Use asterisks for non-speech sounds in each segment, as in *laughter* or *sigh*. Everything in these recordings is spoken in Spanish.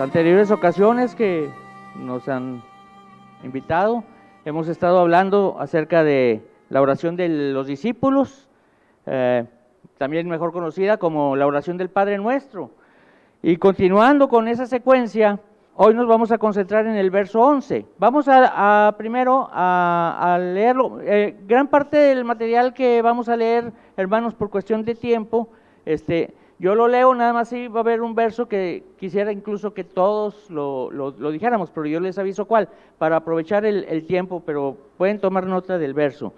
anteriores ocasiones que nos han invitado, hemos estado hablando acerca de la oración de los discípulos, eh, también mejor conocida como la oración del Padre Nuestro. Y continuando con esa secuencia, hoy nos vamos a concentrar en el verso 11. Vamos a, primero a, leerlo. Eh, gran parte del material que vamos a leer, hermanos, por cuestión de tiempo, este, yo lo leo, nada más si va a haber un verso que quisiera incluso que todos lo, dijéramos, pero yo les aviso cuál, para aprovechar el, tiempo, pero pueden tomar nota del verso.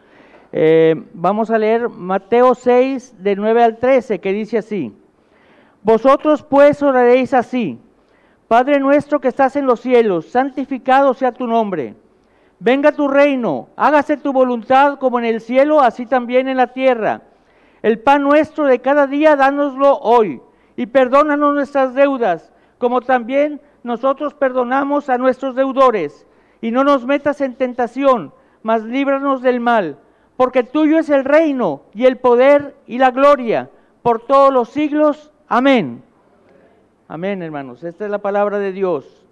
Eh, vamos a leer Mateo 6, de 9 al 13, que dice así. Vosotros pues oraréis así. Padre nuestro que estás en los cielos, santificado sea tu nombre. Venga tu reino, hágase tu voluntad como en el cielo, así también en la tierra. El pan nuestro de cada día, dánoslo hoy. Y perdónanos nuestras deudas, como también nosotros perdonamos a nuestros deudores. Y no nos metas en tentación, mas líbranos del mal. Porque tuyo es el reino y el poder y la gloria por todos los siglos. Amén. Amén, hermanos. Esta es la palabra de Dios.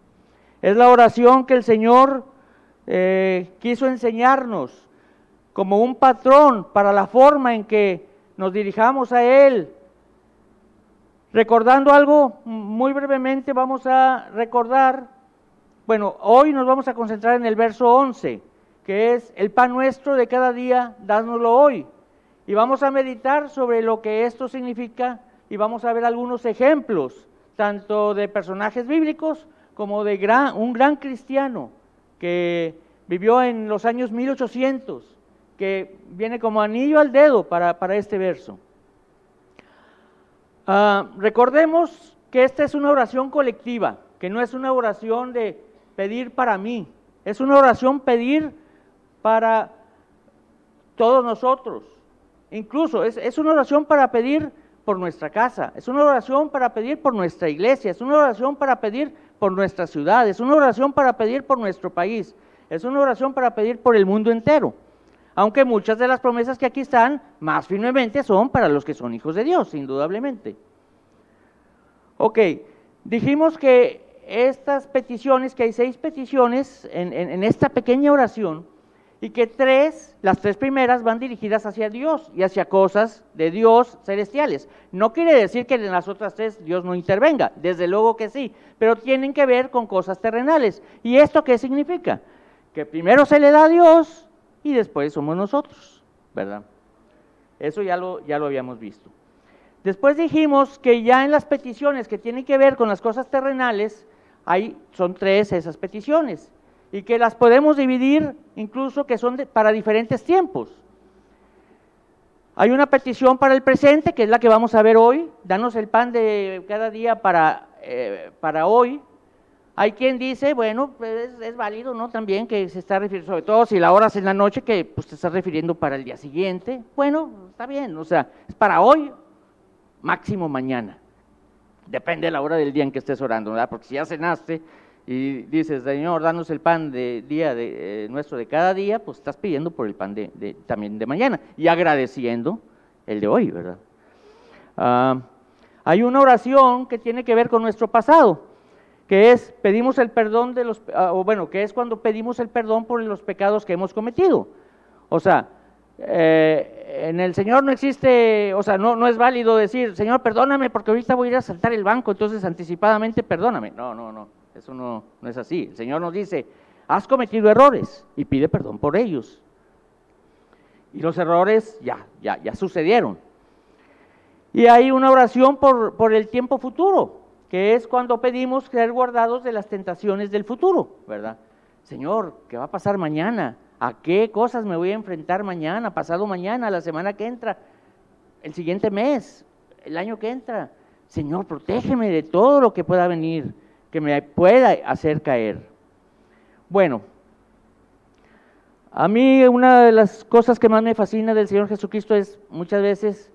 Es la oración que el Señor eh, quiso enseñarnos como un patrón para la forma en que nos dirijamos a Él. Recordando algo muy brevemente, vamos a recordar, bueno, hoy nos vamos a concentrar en el verso 11, que es el pan nuestro de cada día, dánoslo hoy. Y vamos a meditar sobre lo que esto significa y vamos a ver algunos ejemplos, tanto de personajes bíblicos como de gran, un gran cristiano que vivió en los años 1800 que viene como anillo al dedo para, este verso. Ah, recordemos que esta es una oración colectiva, que no es una oración de pedir para mí, es una oración pedir para todos nosotros. Incluso es, es una oración para pedir por nuestra casa, es una oración para pedir por nuestra iglesia, es una oración para pedir por nuestra ciudad, es una oración para pedir por nuestro país, es una oración para pedir por el mundo entero aunque muchas de las promesas que aquí están más firmemente son para los que son hijos de Dios, indudablemente. Ok, dijimos que estas peticiones, que hay seis peticiones en, esta pequeña oración, y que tres, las tres primeras van dirigidas hacia Dios y hacia cosas de Dios celestiales. No quiere decir que en las otras tres Dios no intervenga, desde luego que sí, pero tienen que ver con cosas terrenales. ¿Y esto qué significa? Que primero se le da a Dios y después somos nosotros, ¿verdad? Eso ya lo, ya lo habíamos visto. Después dijimos que ya en las peticiones que tienen que ver con las cosas terrenales, hay, son tres esas peticiones y que las podemos dividir incluso que son para diferentes tiempos. Hay una petición para el presente, que es la que vamos a ver hoy, danos el pan de cada día para, eh, para hoy, hay quien dice, bueno, pues es, válido, ¿no? También que se está refiriendo, sobre todo si la hora es en la noche, que pues te estás refiriendo para el día siguiente. Bueno, está bien, o sea, es para hoy, máximo mañana. Depende de la hora del día en que estés orando, ¿verdad? Porque si ya cenaste y dices, Señor, danos el pan de día de, eh, nuestro de cada día, pues estás pidiendo por el pan de, también de mañana y agradeciendo el de hoy, ¿verdad? Ah, hay una oración que tiene que ver con nuestro pasado que es pedimos el perdón de los, ah, o bueno, que es cuando pedimos el perdón por los pecados que hemos cometido. O sea, eh, en el Señor no existe, o sea, no, no es válido decir, Señor, perdóname porque ahorita voy a ir a saltar el banco, entonces anticipadamente perdóname. No, no, no, eso no, no es así. El Señor nos dice, has cometido errores y pide perdón por ellos. Y los errores ya, ya, ya sucedieron. Y hay una oración por, por el tiempo futuro que es cuando pedimos ser guardados de las tentaciones del futuro, ¿verdad? Señor, ¿qué va a pasar mañana? ¿A qué cosas me voy a enfrentar mañana, pasado mañana, la semana que entra, el siguiente mes, el año que entra? Señor, protégeme de todo lo que pueda venir, que me pueda hacer caer. Bueno, a mí una de las cosas que más me fascina del Señor Jesucristo es muchas veces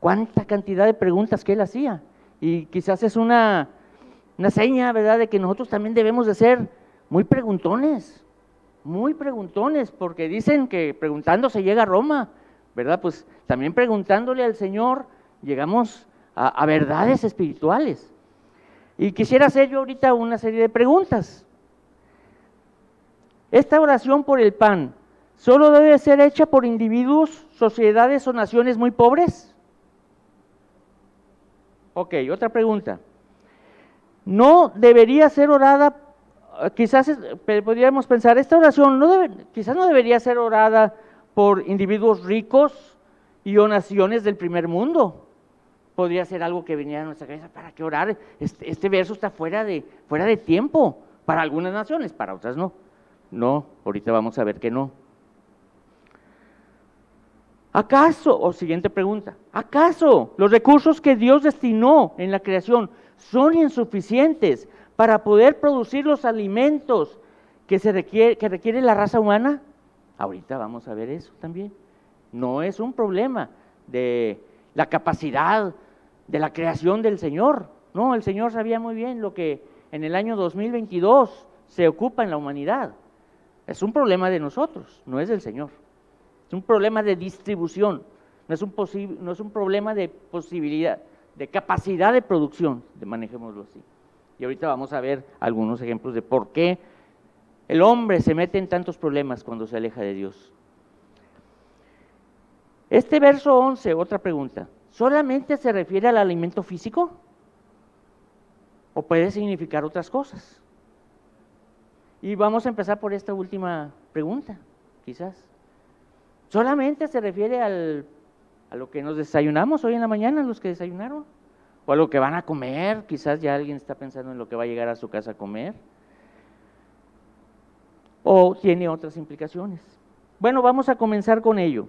cuánta cantidad de preguntas que Él hacía. Y quizás es una, una seña, ¿verdad?, de que nosotros también debemos de ser muy preguntones, muy preguntones, porque dicen que preguntando se llega a Roma, ¿verdad? Pues también preguntándole al Señor llegamos a, verdades espirituales. Y quisiera hacer yo ahorita una serie de preguntas. Esta oración por el pan, ¿solo debe ser hecha por individuos, sociedades o naciones muy pobres? Ok, otra pregunta. ¿No debería ser orada, quizás podríamos pensar, esta oración no debe, quizás no debería ser orada por individuos ricos y o naciones del primer mundo? Podría ser algo que viniera a nuestra cabeza, ¿para qué orar? Este, este verso está fuera de, fuera de tiempo para algunas naciones, para otras no. No, ahorita vamos a ver que no. ¿Acaso, o siguiente pregunta, ¿acaso los recursos que Dios destinó en la creación son insuficientes para poder producir los alimentos que, se requiere, que requiere la raza humana? Ahorita vamos a ver eso también. No es un problema de la capacidad de la creación del Señor. No, el Señor sabía muy bien lo que en el año 2022 se ocupa en la humanidad. Es un problema de nosotros, no es del Señor. Es un problema de distribución, no es un, no es un problema de posibilidad, de capacidad de producción, de manejémoslo así. Y ahorita vamos a ver algunos ejemplos de por qué el hombre se mete en tantos problemas cuando se aleja de Dios. Este verso 11, otra pregunta, ¿solamente se refiere al alimento físico? ¿O puede significar otras cosas? Y vamos a empezar por esta última pregunta, quizás. ¿Solamente se refiere a lo que nos desayunamos hoy en la mañana, los que desayunaron? ¿O a lo que van a comer? Quizás ya alguien está pensando en lo que va a llegar a su casa a comer. ¿O tiene otras implicaciones? Bueno, vamos a comenzar con ello.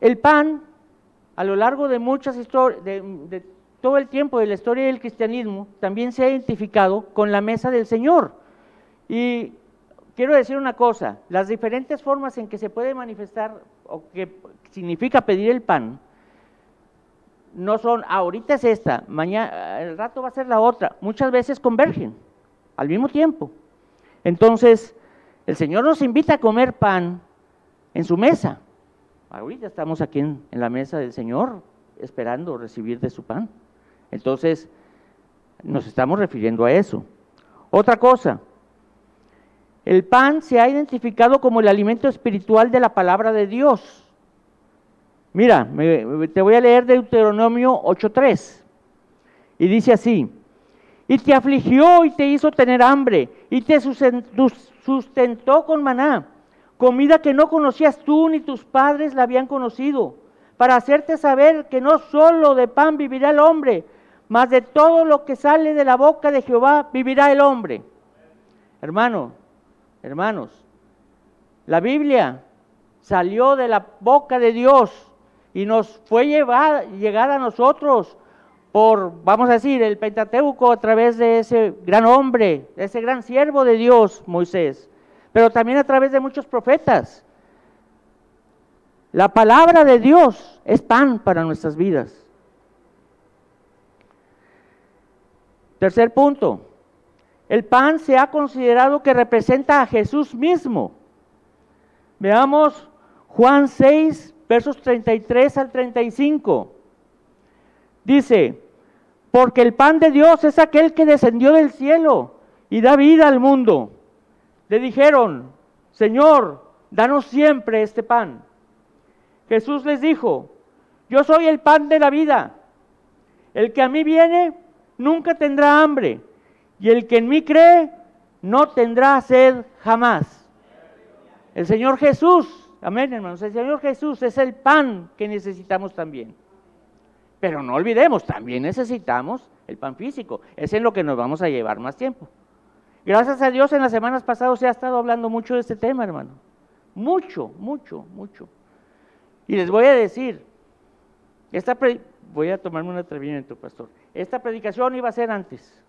El pan, a lo largo de muchas historias, de todo el tiempo de la historia del cristianismo también se ha identificado con la mesa del Señor. Y quiero decir una cosa, las diferentes formas en que se puede manifestar o que significa pedir el pan, no son, ahorita es esta, mañana, el rato va a ser la otra, muchas veces convergen al mismo tiempo. Entonces, el Señor nos invita a comer pan en su mesa. Ahorita estamos aquí en la mesa del Señor esperando recibir de su pan. Entonces, nos estamos refiriendo a eso. Otra cosa, el pan se ha identificado como el alimento espiritual de la palabra de Dios. Mira, te voy a leer Deuteronomio 8.3. Y dice así, y te afligió y te hizo tener hambre, y te sustentó con maná, comida que no conocías tú ni tus padres la habían conocido, para hacerte saber que no solo de pan vivirá el hombre, mas de todo lo que sale de la boca de Jehová vivirá el hombre. Hermano, hermanos, la Biblia salió de la boca de Dios y nos fue llevada, llegada a nosotros por, vamos a decir, el Pentateuco a través de ese gran hombre, de ese gran siervo de Dios, Moisés, pero también a través de muchos profetas. La palabra de Dios es pan para nuestras vidas. Tercer punto, el pan se ha considerado que representa a Jesús mismo. Veamos Juan 6, versos 33 al 35. Dice, porque el pan de Dios es aquel que descendió del cielo y da vida al mundo. Le dijeron, Señor, danos siempre este pan. Jesús les dijo, yo soy el pan de la vida. El que a mí viene nunca tendrá hambre, y el que en mí cree no tendrá sed jamás. El Señor Jesús, amén hermanos, el Señor Jesús es el pan que necesitamos también. Pero no olvidemos, también necesitamos el pan físico. Es en lo que nos vamos a llevar más tiempo. Gracias a Dios en las semanas pasadas se ha estado hablando mucho de este tema, hermano. Mucho, mucho, mucho. Y les voy a decir, esta voy a tomarme un atrevimiento, pastor. Esta predicación iba a ser antes.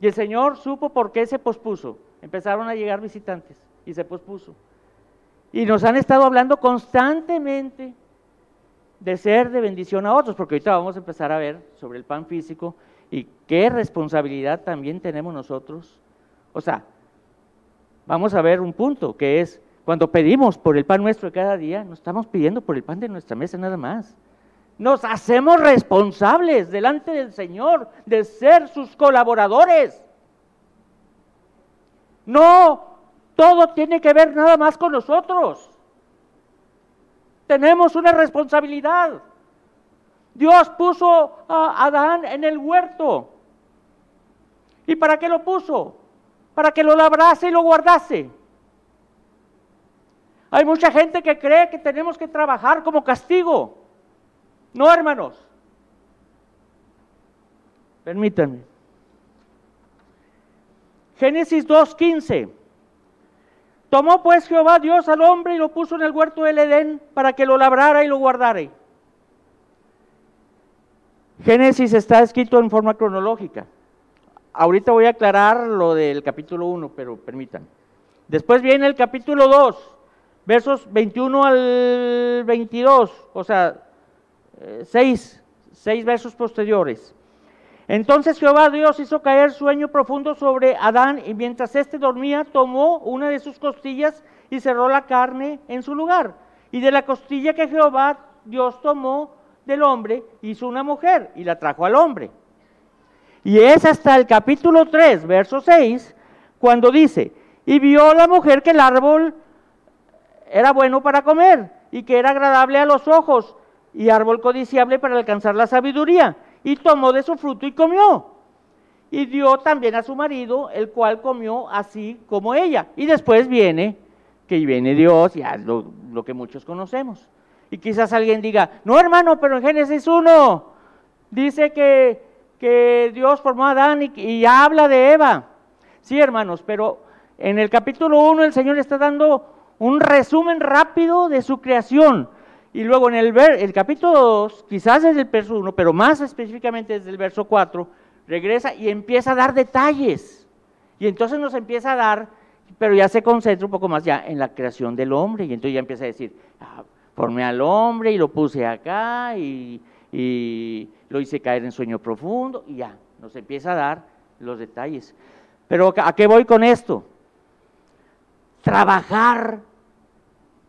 Y el Señor supo por qué se pospuso. Empezaron a llegar visitantes y se pospuso. Y nos han estado hablando constantemente de ser de bendición a otros, porque ahorita vamos a empezar a ver sobre el pan físico y qué responsabilidad también tenemos nosotros. O sea, vamos a ver un punto que es cuando pedimos por el pan nuestro de cada día, no estamos pidiendo por el pan de nuestra mesa nada más. Nos hacemos responsables delante del Señor de ser sus colaboradores. No, todo tiene que ver nada más con nosotros. Tenemos una responsabilidad. Dios puso a Adán en el huerto. ¿Y para qué lo puso? Para que lo labrase y lo guardase. Hay mucha gente que cree que tenemos que trabajar como castigo. No, hermanos. Permítanme. Génesis 2.15. Tomó pues Jehová Dios al hombre y lo puso en el huerto del Edén para que lo labrara y lo guardara. Génesis está escrito en forma cronológica. Ahorita voy a aclarar lo del capítulo 1, pero permítanme. Después viene el capítulo 2, versos 21 al 22, o sea, eh, seis, seis versos posteriores. Entonces Jehová Dios hizo caer sueño profundo sobre Adán y mientras éste dormía tomó una de sus costillas y cerró la carne en su lugar. Y de la costilla que Jehová Dios tomó del hombre hizo una mujer y la trajo al hombre. Y es hasta el capítulo 3, verso 6, cuando dice, y vio la mujer que el árbol era bueno para comer y que era agradable a los ojos y árbol codiciable para alcanzar la sabiduría y tomó de su fruto y comió. Y dio también a su marido, el cual comió así como ella. Y después viene, que viene Dios, ya lo, lo que muchos conocemos. Y quizás alguien diga, no hermano, pero en Génesis 1 dice que, que Dios formó a Adán y, y habla de Eva. Sí, hermanos, pero en el capítulo 1 el Señor está dando un resumen rápido de su creación. Y luego en el, el capítulo 2, quizás desde el verso 1, pero más específicamente desde el verso 4, regresa y empieza a dar detalles. Y entonces nos empieza a dar, pero ya se concentra un poco más ya en la creación del hombre. Y entonces ya empieza a decir, ah, formé al hombre y lo puse acá y, y lo hice caer en sueño profundo. Y ya, nos empieza a dar los detalles. Pero ¿a qué voy con esto? Trabajar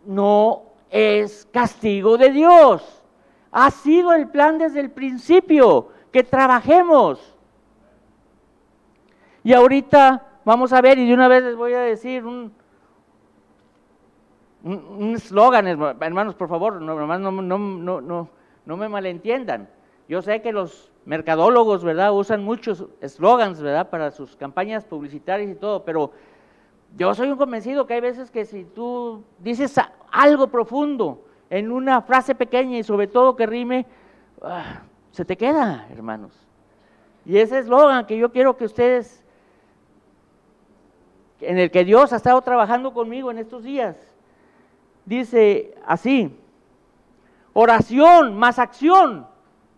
no es castigo de Dios. Ha sido el plan desde el principio, que trabajemos. Y ahorita vamos a ver, y de una vez les voy a decir un eslogan, hermanos, por favor, no, no, no, no, no me malentiendan. Yo sé que los mercadólogos, ¿verdad?, usan muchos eslogans, ¿verdad?, para sus campañas publicitarias y todo, pero yo soy un convencido que hay veces que si tú dices algo profundo en una frase pequeña y sobre todo que rime, ah, se te queda, hermanos. Y ese eslogan que yo quiero que ustedes, en el que Dios ha estado trabajando conmigo en estos días, dice así, oración más acción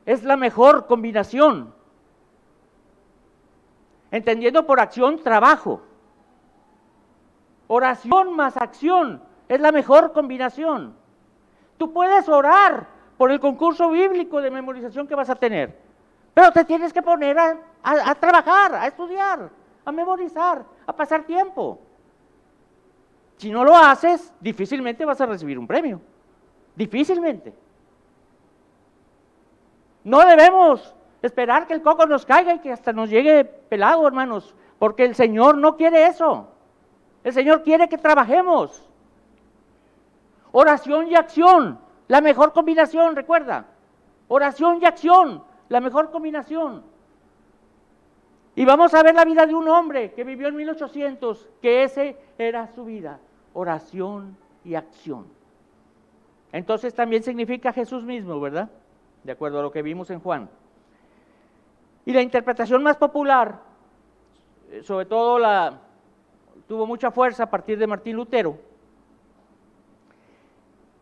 es la mejor combinación. Entendiendo por acción trabajo. Oración más acción es la mejor combinación. Tú puedes orar por el concurso bíblico de memorización que vas a tener, pero te tienes que poner a, trabajar, a estudiar, a memorizar, a pasar tiempo. Si no lo haces, difícilmente vas a recibir un premio. Difícilmente. No debemos esperar que el coco nos caiga y que hasta nos llegue pelado, hermanos, porque el Señor no quiere eso. El Señor quiere que trabajemos. Oración y acción, la mejor combinación, recuerda. Oración y acción, la mejor combinación. Y vamos a ver la vida de un hombre que vivió en 1800, que ese era su vida, oración y acción. Entonces también significa Jesús mismo, ¿verdad? De acuerdo a lo que vimos en Juan. Y la interpretación más popular, eh, sobre todo la, tuvo mucha fuerza a partir de Martín Lutero,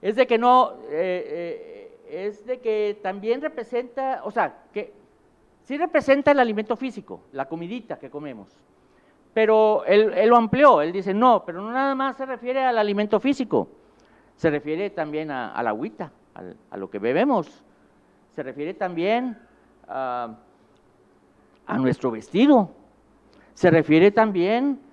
es de que no, eh, eh, es de que también representa, o sea, que sí representa el alimento físico, la comidita que comemos, pero él, lo amplió, él dice, no, pero no nada más se refiere al alimento físico, se refiere también a, la agüita, a, lo que bebemos, se refiere también a nuestro vestido, se refiere también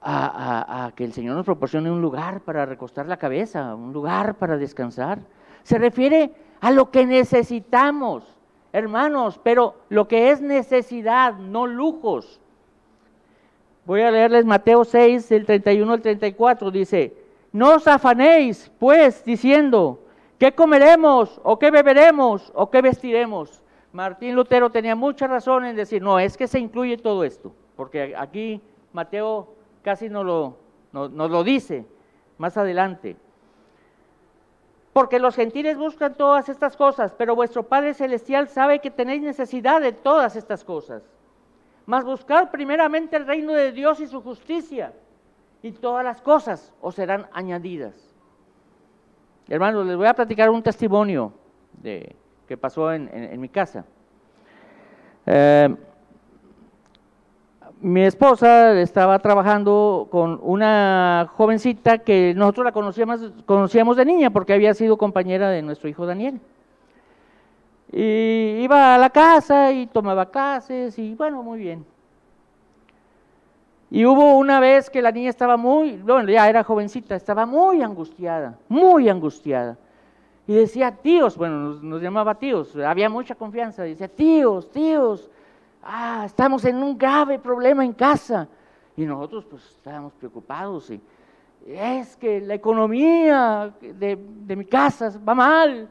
a, que el Señor nos proporcione un lugar para recostar la cabeza, un lugar para descansar. Se refiere a lo que necesitamos, hermanos, pero lo que es necesidad, no lujos. Voy a leerles Mateo 6, del 31 al 34, dice, no os afanéis, pues, diciendo, ¿qué comeremos o qué beberemos o qué vestiremos? Martín Lutero tenía mucha razón en decir, no, es que se incluye todo esto, porque aquí Mateo casi no lo, nos lo dice más adelante. Porque los gentiles buscan todas estas cosas, pero vuestro Padre Celestial sabe que tenéis necesidad de todas estas cosas. Mas buscad primeramente el reino de Dios y su justicia, y todas las cosas os serán añadidas. Hermanos, les voy a platicar un testimonio de, que pasó en, mi casa. Eh, mi esposa estaba trabajando con una jovencita que nosotros la conocíamos, conocíamos de niña porque había sido compañera de nuestro hijo Daniel. Y iba a la casa y tomaba clases y bueno, muy bien. Y hubo una vez que la niña estaba muy, bueno, ya era jovencita, estaba muy angustiada, muy angustiada. Y decía, tíos, bueno, nos, nos llamaba tíos, había mucha confianza. Decía, tíos, tíos, ah, estamos en un grave problema en casa. Y nosotros pues estábamos preocupados y es que la economía de, mi casa va mal.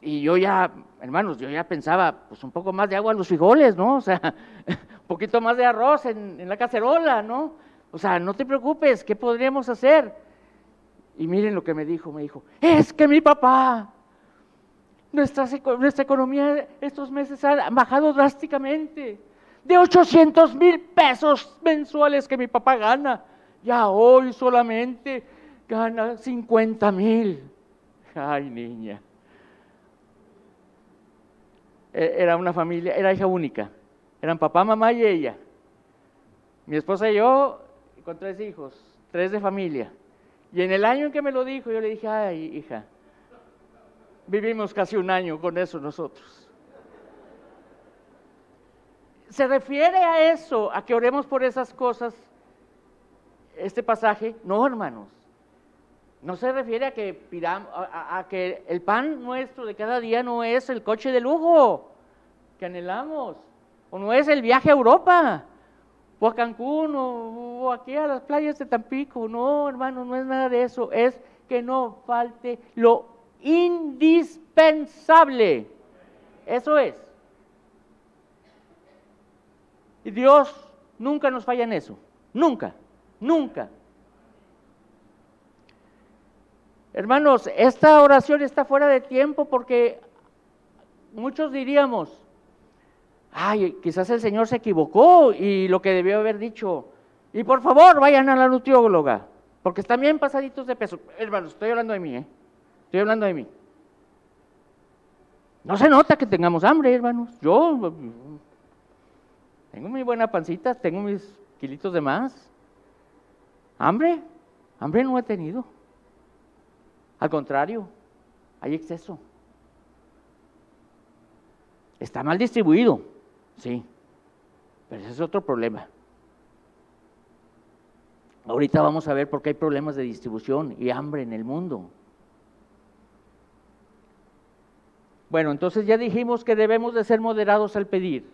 Y yo ya, hermanos, yo ya pensaba, pues un poco más de agua en los frijoles, ¿no? O sea, *laughs* un poquito más de arroz en, en la cacerola, ¿no? O sea, no te preocupes, ¿qué podríamos hacer? Y miren lo que me dijo, me dijo, es que mi papá nuestra, nuestra economía estos meses ha bajado drásticamente. De 800 mil pesos mensuales que mi papá gana, ya hoy solamente gana 50 mil. Ay, niña. E, era una familia, era hija única. Eran papá, mamá y ella. Mi esposa y yo, con tres hijos, tres de familia. Y en el año en que me lo dijo, yo le dije, ay, hija, Vivimos casi un año con eso nosotros. Se refiere a eso, a que oremos por esas cosas, este pasaje. No, hermanos. No se refiere a que a, que el pan nuestro de cada día no es el coche de lujo que anhelamos, o no es el viaje a Europa, o a Cancún, o, aquí a las playas de Tampico. No, hermanos, no es nada de eso. Es que no falte lo indispensable. Eso es. Y Dios nunca nos falla en eso. Nunca, nunca. Hermanos, esta oración está fuera de tiempo porque muchos diríamos, ay, quizás el Señor se equivocó y lo que debió haber dicho, y por favor vayan a la nutrióloga, porque están bien pasaditos de peso. Hermanos, estoy hablando de mí, ¿eh? Estoy hablando de mí. No se nota que tengamos hambre, hermanos. Yo tengo mi buena pancita, tengo mis kilitos de más. ¿Hambre? Hambre no he tenido. Al contrario, hay exceso. Está mal distribuido, sí, pero ese es otro problema. Ahorita vamos a ver por qué hay problemas de distribución y hambre en el mundo. Bueno, entonces ya dijimos que debemos de ser moderados al pedir.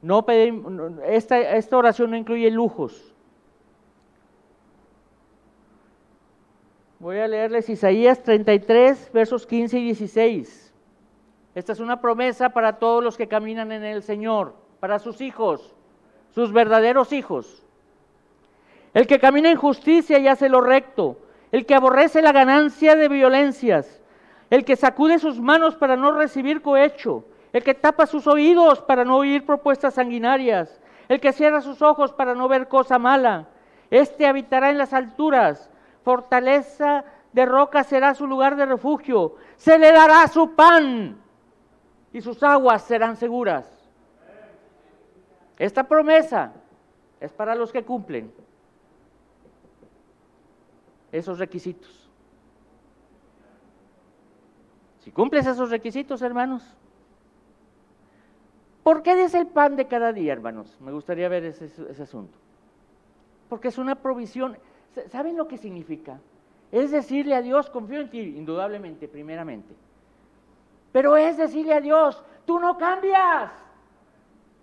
No esta, esta oración no incluye lujos. Voy a leerles Isaías 33, versos 15 y 16. Esta es una promesa para todos los que caminan en el Señor, para sus hijos, sus verdaderos hijos. El que camina en justicia y hace lo recto, el que aborrece la ganancia de violencias, el que sacude sus manos para no recibir cohecho, el que tapa sus oídos para no oír propuestas sanguinarias, el que cierra sus ojos para no ver cosa mala. Este habitará en las alturas, fortaleza de roca será su lugar de refugio, se le dará su pan y sus aguas serán seguras. Esta promesa es para los que cumplen esos requisitos. Si cumples esos requisitos, hermanos, ¿por qué es el pan de cada día, hermanos? Me gustaría ver ese, asunto. Porque es una provisión. ¿Saben lo que significa? Es decirle a Dios, confío en ti, indudablemente, primeramente. Pero es decirle a Dios, tú no cambias.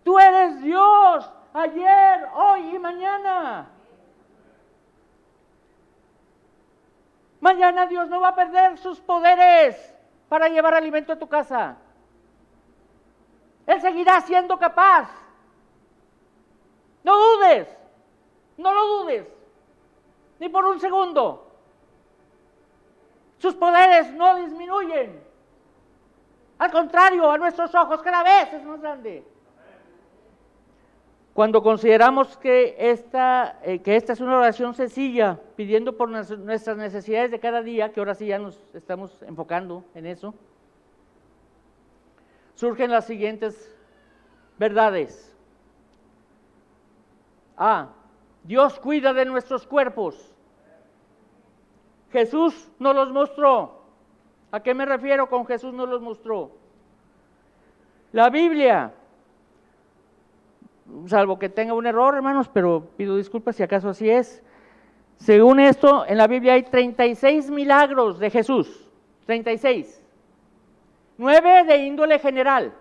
Tú eres Dios ayer, hoy y mañana. Mañana Dios no va a perder sus poderes para llevar alimento a tu casa. Él seguirá siendo capaz. No dudes, no lo dudes, ni por un segundo. Sus poderes no disminuyen. Al contrario, a nuestros ojos cada vez es más grande. Cuando consideramos que esta, eh, que esta es una oración sencilla, pidiendo por nuestras necesidades de cada día, que ahora sí ya nos estamos enfocando en eso, surgen las siguientes verdades. A. Dios cuida de nuestros cuerpos. Jesús nos los mostró. ¿A qué me refiero con Jesús nos los mostró? La Biblia salvo que tenga un error, hermanos, pero pido disculpas si acaso así es. Según esto, en la Biblia hay 36 milagros de Jesús, 36. Nueve de índole general,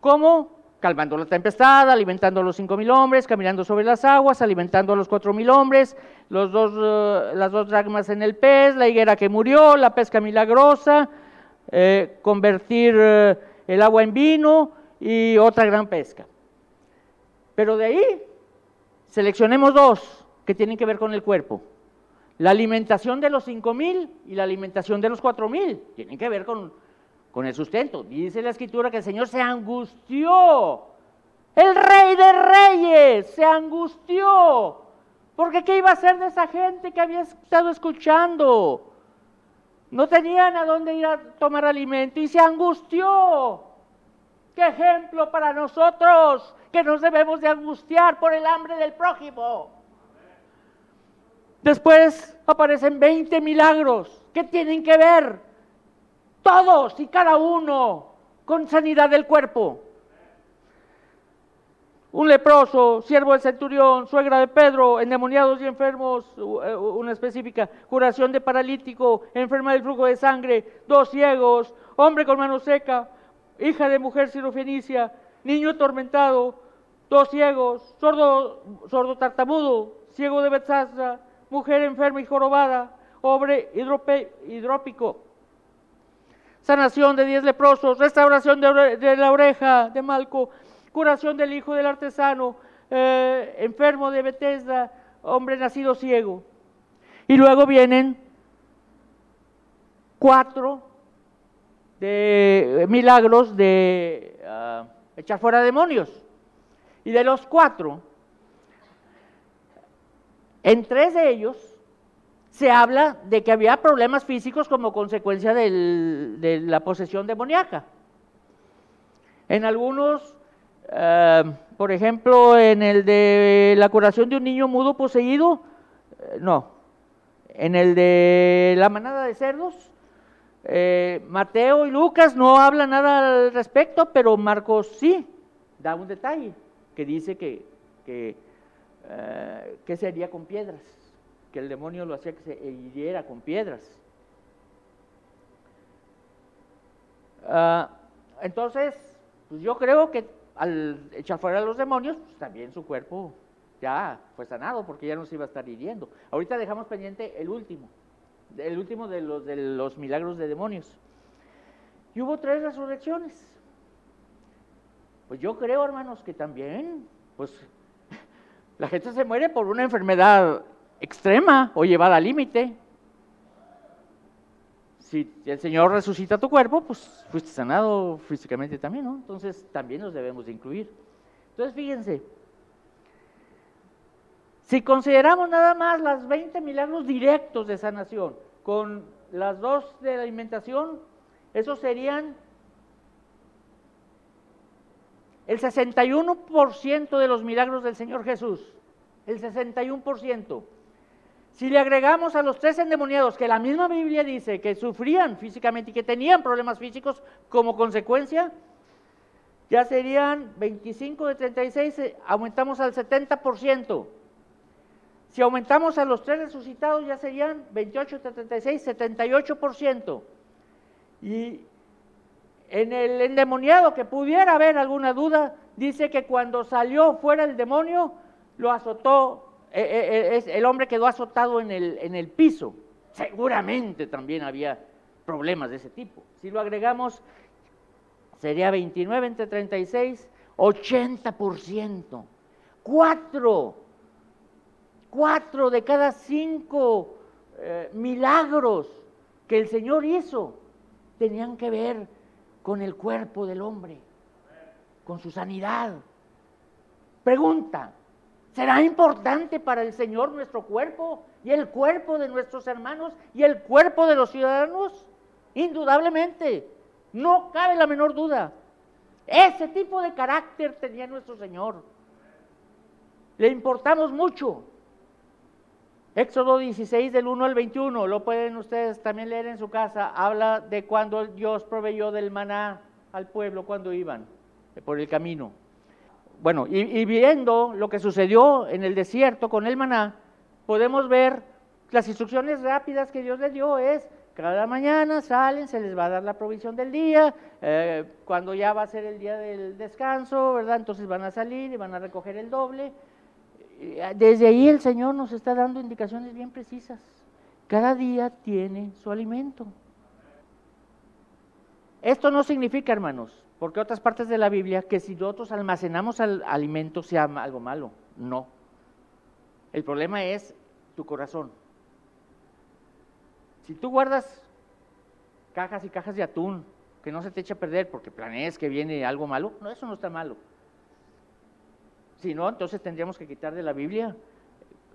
como calmando la tempestad, alimentando a los cinco mil hombres, caminando sobre las aguas, alimentando a los cuatro mil hombres, los dos, eh, las dos dragmas en el pez, la higuera que murió, la pesca milagrosa, eh, convertir eh, el agua en vino, y otra gran pesca. Pero de ahí seleccionemos dos que tienen que ver con el cuerpo. La alimentación de los cinco mil y la alimentación de los cuatro mil tienen que ver con, con el sustento. Dice la escritura que el Señor se angustió. El rey de reyes se angustió. Porque ¿qué iba a hacer de esa gente que había estado escuchando? No tenían a dónde ir a tomar alimento y se angustió. Qué ejemplo para nosotros que nos debemos de angustiar por el hambre del prójimo. Después aparecen 20 milagros que tienen que ver todos y cada uno con sanidad del cuerpo. Un leproso, siervo del centurión, suegra de Pedro, endemoniados y enfermos, eh, una específica, curación de paralítico, enferma del flujo de sangre, dos ciegos, hombre con mano seca, hija de mujer sirofenicia, niño atormentado, dos ciegos, sordo, sordo tartamudo, ciego de Bethesda, mujer enferma y jorobada, hombre hidrópico, sanación de diez leprosos, restauración de, la oreja de Malco, curación del hijo del artesano, eh, enfermo de Bethesda, hombre nacido ciego. Y luego vienen cuatro de milagros de ah, echar fuera demonios. Y de los cuatro, en tres de ellos se habla de que había problemas físicos como consecuencia de la posesión demoníaca. En algunos, ah, por ejemplo, en el de la curación de un niño mudo poseído, eh, no. En el de la manada de cerdos, eh, Mateo y Lucas no hablan nada al respecto, pero Marcos sí da un detalle que dice que, que, eh, sería con piedras, que el demonio lo hacía que se hiriera con piedras. Ah, entonces, pues yo creo que al echar fuera a los demonios, pues también su cuerpo ya fue sanado porque ya no se iba a estar hiriendo. Ahorita dejamos pendiente el último el último de los, milagros de demonios. Y hubo tres resurrecciones. Pues yo creo, hermanos, que también, pues *laughs* la gente se muere por una enfermedad extrema o llevada al límite. Si el Señor resucita tu cuerpo, pues fuiste sanado físicamente también, ¿no? Entonces también nos debemos de incluir. Entonces fíjense, si consideramos nada más las 20 milagros directos de sanación con las dos de la alimentación, esos serían el 61% de los milagros del Señor Jesús. El 61%. Si le agregamos a los tres endemoniados que la misma Biblia dice que sufrían físicamente y que tenían problemas físicos como consecuencia, ya serían 25 de 36, eh, aumentamos al 70%. Si aumentamos a los tres resucitados ya serían 28, 36, 78%. Y en el endemoniado, que pudiera haber alguna duda, dice que cuando salió fuera el demonio, lo azotó, eh, eh, eh, el hombre quedó azotado en el, en el piso. Seguramente también había problemas de ese tipo. Si lo agregamos, sería 29 entre 36, 80%. Cuatro, cuatro de cada cinco milagros que el Señor hizo tenían que ver con el cuerpo del hombre, con su sanidad. Pregunta, ¿será importante para el Señor nuestro cuerpo y el cuerpo de nuestros hermanos y el cuerpo de los ciudadanos? Indudablemente, no cabe la menor duda. Ese tipo de carácter tenía nuestro Señor. Le importamos mucho. Éxodo 16 del 1 al 21, lo pueden ustedes también leer en su casa, habla de cuando Dios proveyó del maná al pueblo cuando iban por el camino. Bueno, y, viendo lo que sucedió en el desierto con el maná, podemos ver las instrucciones rápidas que Dios les dio es, cada mañana salen, se les va a dar la provisión del día, eh, cuando ya va a ser el día del descanso, ¿verdad? Entonces van a salir y van a recoger el doble eh, desde ahí el Señor nos está dando indicaciones bien precisas. Cada día tiene su alimento. Esto no significa, hermanos, porque otras partes de la Biblia, que si nosotros almacenamos al alimento sea algo malo. No. El problema es tu corazón. Si tú guardas cajas y cajas de atún, que no se te eche a perder porque planees que viene algo malo, no, eso no está malo. Si no, entonces tendríamos que quitar de la Biblia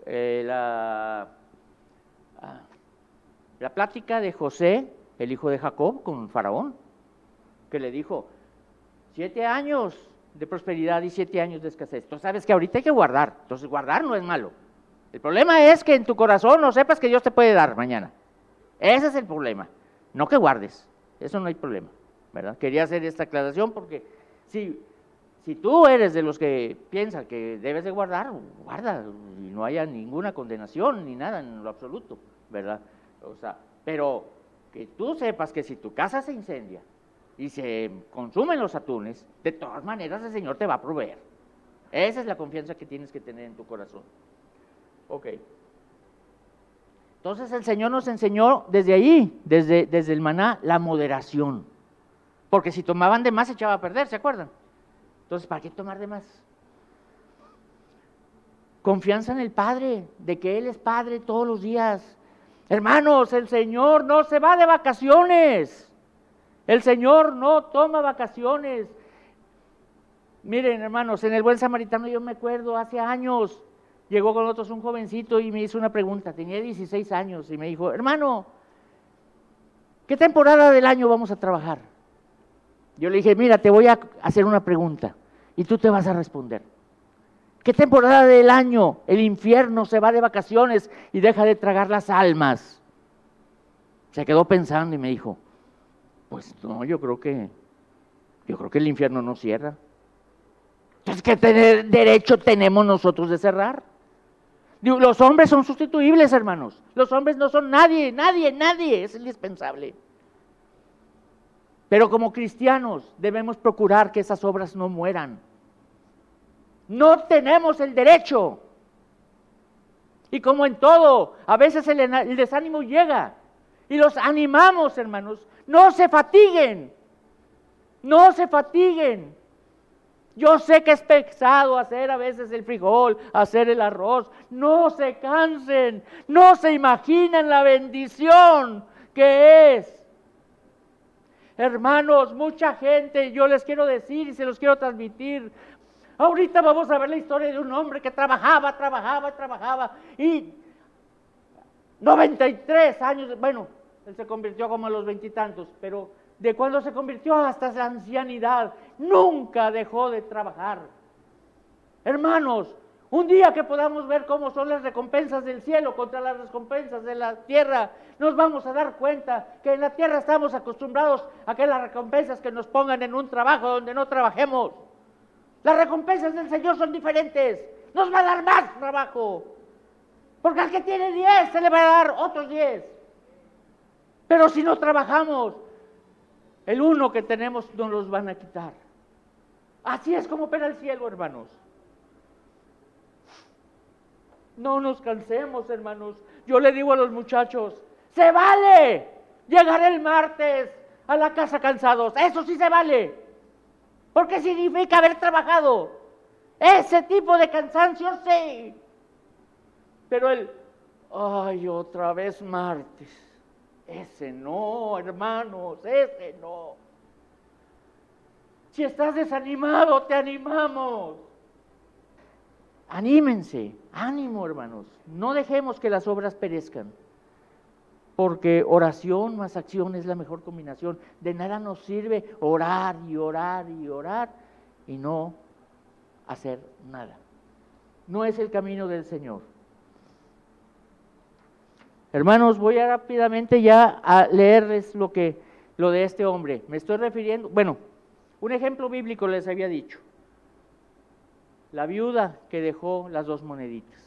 eh, la, ah, la plática de José, el hijo de Jacob, con Faraón, que le dijo, siete años de prosperidad y siete años de escasez. Tú sabes que ahorita hay que guardar, entonces guardar no es malo. El problema es que en tu corazón no sepas que Dios te puede dar mañana. Ese es el problema, no que guardes, eso no hay problema, ¿verdad? Quería hacer esta aclaración porque si si tú eres de los que piensan que debes de guardar, guarda y no haya ninguna condenación ni nada en lo absoluto, ¿verdad? O sea, pero que tú sepas que si tu casa se incendia y se consumen los atunes, de todas maneras el Señor te va a proveer. Esa es la confianza que tienes que tener en tu corazón. Ok. Entonces el Señor nos enseñó desde ahí, desde, desde el maná, la moderación. Porque si tomaban de más se echaba a perder, ¿se acuerdan? Entonces, ¿para qué tomar de más? Confianza en el Padre, de que Él es Padre todos los días. Hermanos, el Señor no se va de vacaciones. El Señor no toma vacaciones. Miren, hermanos, en el buen samaritano yo me acuerdo, hace años, llegó con nosotros un jovencito y me hizo una pregunta, tenía 16 años, y me dijo, hermano, ¿qué temporada del año vamos a trabajar? Yo le dije, mira, te voy a hacer una pregunta y tú te vas a responder. ¿Qué temporada del año el infierno se va de vacaciones y deja de tragar las almas? Se quedó pensando y me dijo, pues no, yo creo que, yo creo que el infierno no cierra. Entonces, ¿qué tener derecho tenemos nosotros de cerrar? Los hombres son sustituibles, hermanos. Los hombres no son nadie, nadie, nadie. Es indispensable. Pero como cristianos debemos procurar que esas obras no mueran. No tenemos el derecho. Y como en todo, a veces el, desánimo llega. Y los animamos, hermanos. No se fatiguen. No se fatiguen. Yo sé que es pesado hacer a veces el frijol, hacer el arroz. No se cansen. No se imaginen la bendición que es Hermanos, mucha gente, yo les quiero decir y se los quiero transmitir. Ahorita vamos a ver la historia de un hombre que trabajaba, trabajaba, trabajaba y 93 años, bueno, él se convirtió como a los veintitantos, pero de cuando se convirtió hasta la ancianidad, nunca dejó de trabajar. Hermanos, un día que podamos ver cómo son las recompensas del cielo contra las recompensas de la tierra, nos vamos a dar cuenta que en la tierra estamos acostumbrados a que las recompensas que nos pongan en un trabajo donde no trabajemos. Las recompensas del Señor son diferentes. Nos va a dar más trabajo. Porque al que tiene 10 se le va a dar otros 10. Pero si no trabajamos, el uno que tenemos nos los van a quitar. Así es como opera el cielo, hermanos. No nos cansemos, hermanos. Yo le digo a los muchachos, se vale llegar el martes a la casa cansados. Eso sí se vale. Porque significa haber trabajado. Ese tipo de cansancio sí. Pero el, ay, otra vez martes. Ese no, hermanos, ese no. Si estás desanimado, te animamos. Anímense, ánimo hermanos, no dejemos que las obras perezcan, porque oración más acción es la mejor combinación. De nada nos sirve orar y orar y orar y no hacer nada. No es el camino del Señor. Hermanos, voy a rápidamente ya a leerles lo que lo de este hombre. Me estoy refiriendo, bueno, un ejemplo bíblico les había dicho la viuda que dejó las dos moneditas.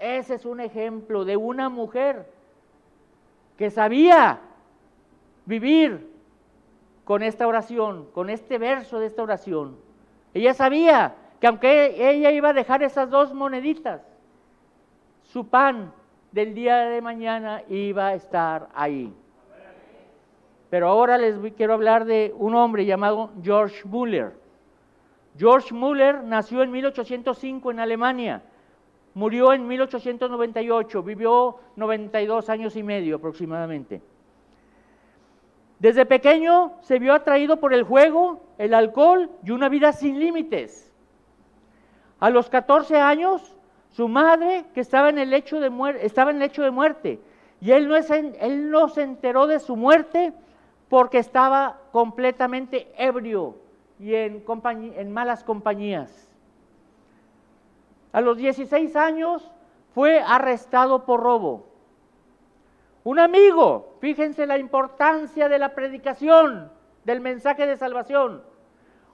Ese es un ejemplo de una mujer que sabía vivir con esta oración, con este verso de esta oración. Ella sabía que aunque ella iba a dejar esas dos moneditas, su pan del día de mañana iba a estar ahí. Pero ahora les quiero hablar de un hombre llamado George Muller. George Müller nació en 1805 en Alemania, murió en 1898, vivió 92 años y medio aproximadamente. Desde pequeño se vio atraído por el juego, el alcohol y una vida sin límites. A los 14 años, su madre, que estaba en el lecho de, estaba en el de muerte, y él no, él no se enteró de su muerte porque estaba completamente ebrio y en, en malas compañías. A los 16 años fue arrestado por robo. Un amigo, fíjense la importancia de la predicación, del mensaje de salvación.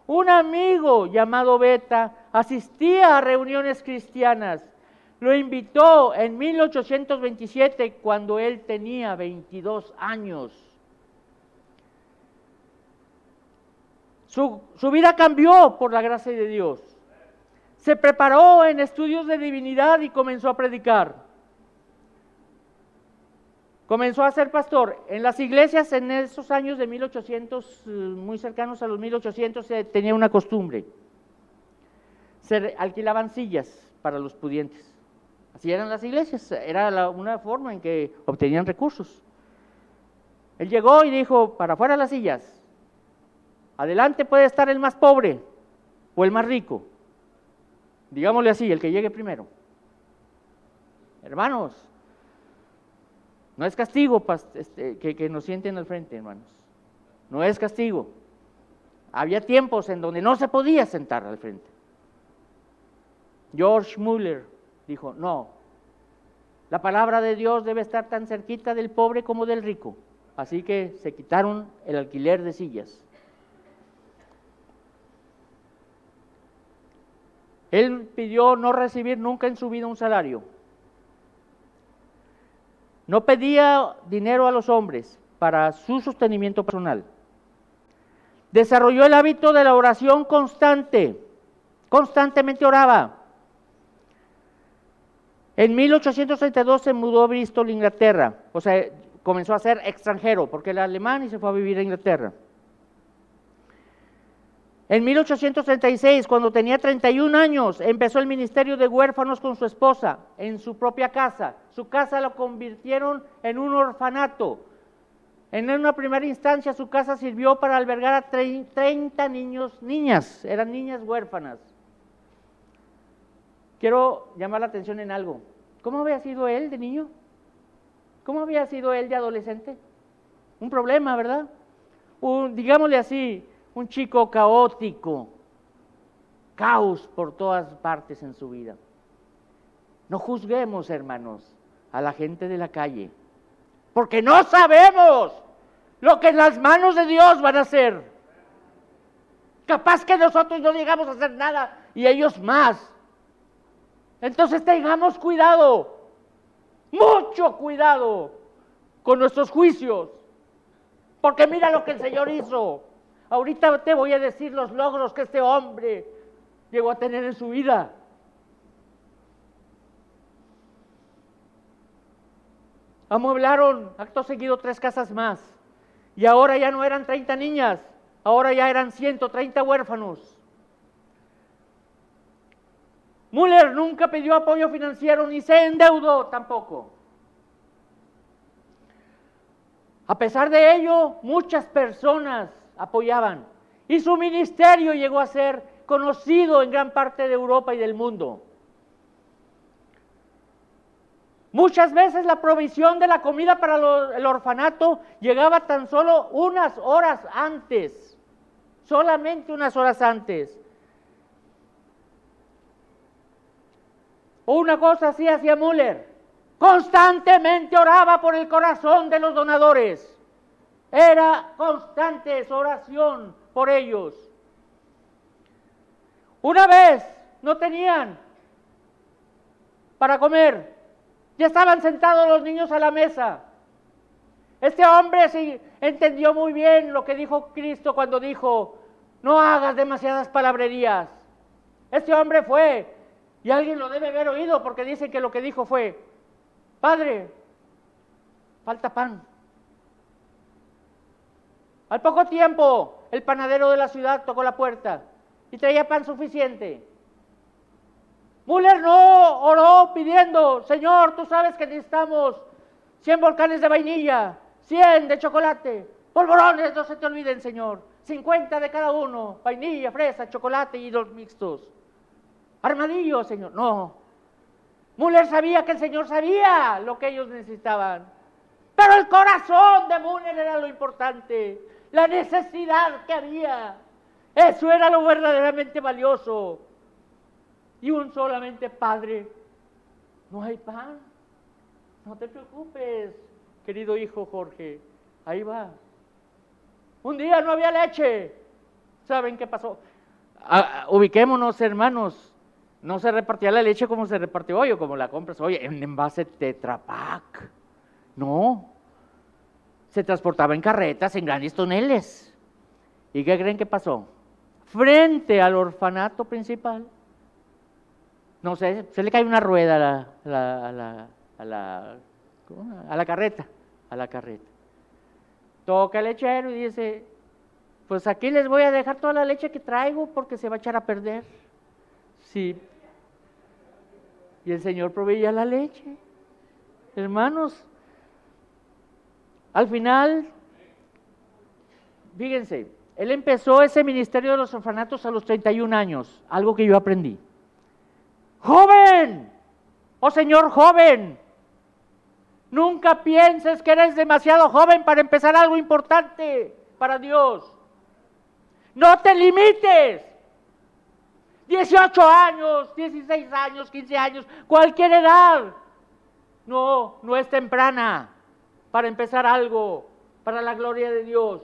Un amigo llamado Beta asistía a reuniones cristianas. Lo invitó en 1827 cuando él tenía 22 años. Su, vida cambió por la gracia de Dios. Se preparó en estudios de divinidad y comenzó a predicar. Comenzó a ser pastor. En las iglesias en esos años de 1800, eh, muy cercanos a los 1800, se tenía una costumbre. Se alquilaban sillas para los pudientes. Así eran las iglesias, era una forma en que obtenían recursos. Él llegó y dijo, para afuera las sillas, Adelante puede estar el más pobre o el más rico. Digámosle así, el que llegue primero. Hermanos, no es castigo este, que, que nos sienten al frente, hermanos. No es castigo. Había tiempos en donde no se podía sentar al frente. George Muller dijo, no, la palabra de Dios debe estar tan cerquita del pobre como del rico. Así que se quitaron el alquiler de sillas. Él pidió no recibir nunca en su vida un salario. No pedía dinero a los hombres para su sostenimiento personal. Desarrolló el hábito de la oración constante. Constantemente oraba. En 1832 se mudó a Bristol, Inglaterra. O sea, comenzó a ser extranjero porque era alemán y se fue a vivir a Inglaterra. En 1836, cuando tenía 31 años, empezó el ministerio de huérfanos con su esposa en su propia casa. Su casa lo convirtieron en un orfanato. En una primera instancia su casa sirvió para albergar a 30 niños, niñas, eran niñas huérfanas. Quiero llamar la atención en algo. ¿Cómo había sido él de niño? ¿Cómo había sido él de adolescente? Un problema, ¿verdad? digámosle así, un chico caótico, caos por todas partes en su vida. No juzguemos, hermanos, a la gente de la calle, porque no sabemos lo que en las manos de Dios van a hacer. Capaz que nosotros no llegamos a hacer nada y ellos más. Entonces tengamos cuidado, mucho cuidado con nuestros juicios, porque mira lo que el Señor hizo. Ahorita te voy a decir los logros que este hombre llegó a tener en su vida. Amueblaron acto seguido tres casas más. Y ahora ya no eran 30 niñas, ahora ya eran 130 huérfanos. Müller nunca pidió apoyo financiero ni se endeudó tampoco. A pesar de ello, muchas personas apoyaban y su ministerio llegó a ser conocido en gran parte de Europa y del mundo. Muchas veces la provisión de la comida para el orfanato llegaba tan solo unas horas antes, solamente unas horas antes. O una cosa así hacía Müller. Constantemente oraba por el corazón de los donadores. Era constante su oración por ellos. Una vez no tenían para comer. Ya estaban sentados los niños a la mesa. Este hombre sí entendió muy bien lo que dijo Cristo cuando dijo, no hagas demasiadas palabrerías. Este hombre fue, y alguien lo debe haber oído porque dice que lo que dijo fue, Padre, falta pan. Al poco tiempo, el panadero de la ciudad tocó la puerta y traía pan suficiente. Müller no oró pidiendo, Señor, tú sabes que necesitamos 100 volcanes de vainilla, 100 de chocolate, polvorones, no se te olviden, Señor, 50 de cada uno, vainilla, fresa, chocolate y dos mixtos. Armadillo, Señor, no. Müller sabía que el Señor sabía lo que ellos necesitaban. Pero el corazón de Müller era lo importante, la necesidad que había. Eso era lo verdaderamente valioso. Y un solamente padre, no hay pan. No te preocupes, querido hijo Jorge, ahí va. Un día no había leche. ¿Saben qué pasó? Ah, ubiquémonos, hermanos. No se repartía la leche como se repartió hoy o como la compras hoy, en envase Tetra Pak. No. Se transportaba en carretas, en grandes toneles. ¿Y qué creen que pasó? Frente al orfanato principal, no sé, se le cae una rueda a la, a la, a la, a la carreta, a la carreta. Toca el lechero y dice, pues aquí les voy a dejar toda la leche que traigo porque se va a echar a perder. Sí, y el Señor proveía la leche. Hermanos, al final, fíjense, él empezó ese ministerio de los orfanatos a los 31 años, algo que yo aprendí. Joven, oh Señor joven, nunca pienses que eres demasiado joven para empezar algo importante para Dios. No te limites. 18 años, 16 años, 15 años, cualquier edad. No, no es temprana para empezar algo, para la gloria de Dios.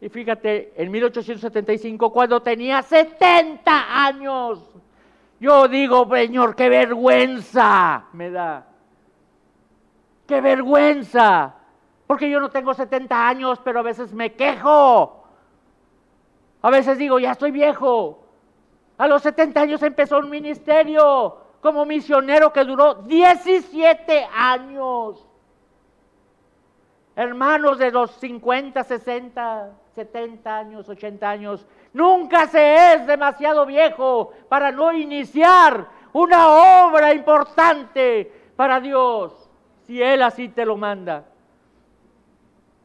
Y fíjate, en 1875, cuando tenía 70 años, yo digo, Señor, qué vergüenza me da. Qué vergüenza. Porque yo no tengo 70 años, pero a veces me quejo a veces digo, ya estoy viejo. A los 70 años empezó un ministerio como misionero que duró 17 años. Hermanos de los 50, 60, 70 años, 80 años, nunca se es demasiado viejo para no iniciar una obra importante para Dios, si Él así te lo manda.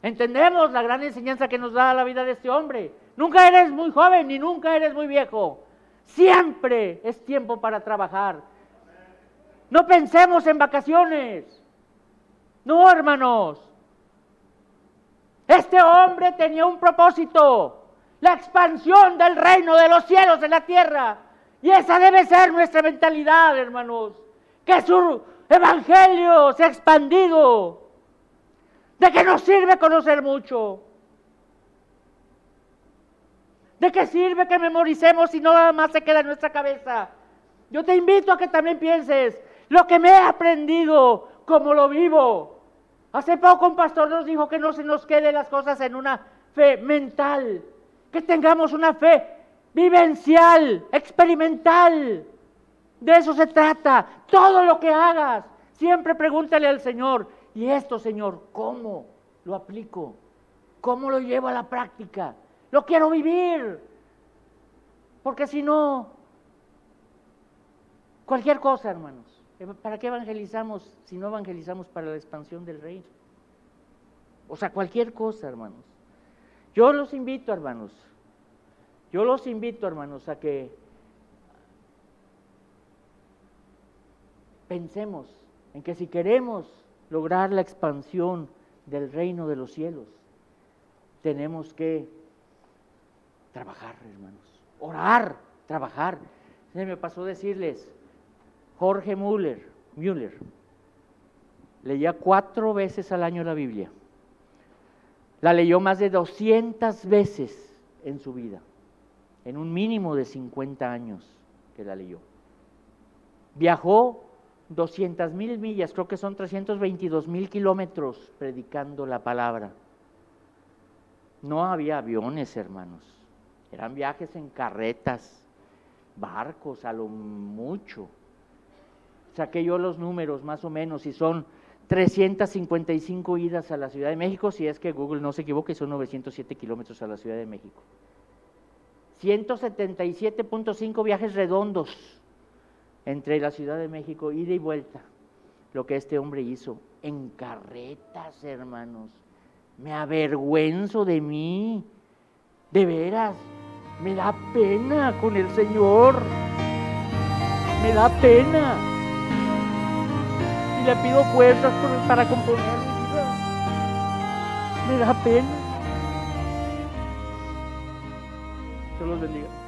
Entendemos la gran enseñanza que nos da la vida de este hombre. Nunca eres muy joven ni nunca eres muy viejo. Siempre es tiempo para trabajar. No pensemos en vacaciones. No, hermanos. Este hombre tenía un propósito, la expansión del reino de los cielos en la tierra. Y esa debe ser nuestra mentalidad, hermanos. Que su evangelio se ha expandido. ¿De qué nos sirve conocer mucho? ¿De qué sirve que memoricemos si no nada más se queda en nuestra cabeza? Yo te invito a que también pienses lo que me he aprendido, como lo vivo. Hace poco un pastor nos dijo que no se nos quede las cosas en una fe mental, que tengamos una fe vivencial, experimental. De eso se trata. Todo lo que hagas, siempre pregúntale al Señor, ¿y esto, Señor, cómo lo aplico? ¿Cómo lo llevo a la práctica? Lo quiero vivir. Porque si no, cualquier cosa, hermanos. ¿Para qué evangelizamos si no evangelizamos para la expansión del reino? O sea, cualquier cosa, hermanos. Yo los invito, hermanos. Yo los invito, hermanos, a que pensemos en que si queremos lograr la expansión del reino de los cielos, tenemos que trabajar, hermanos. Orar, trabajar. Me pasó decirles, Jorge Müller, leía cuatro veces al año la Biblia. La leyó más de 200 veces en su vida, en un mínimo de 50 años que la leyó. Viajó 200 mil millas, creo que son 322 mil kilómetros predicando la palabra. No había aviones, hermanos. Eran viajes en carretas, barcos, a lo mucho saqué yo los números más o menos y son 355 idas a la Ciudad de México, si es que Google no se equivoca, y son 907 kilómetros a la Ciudad de México. 177.5 viajes redondos entre la Ciudad de México, ida y vuelta, lo que este hombre hizo, en carretas, hermanos. Me avergüenzo de mí, de veras, me da pena con el Señor, me da pena le pido fuerzas para componer mi vida. Me da pena. Dios los bendiga.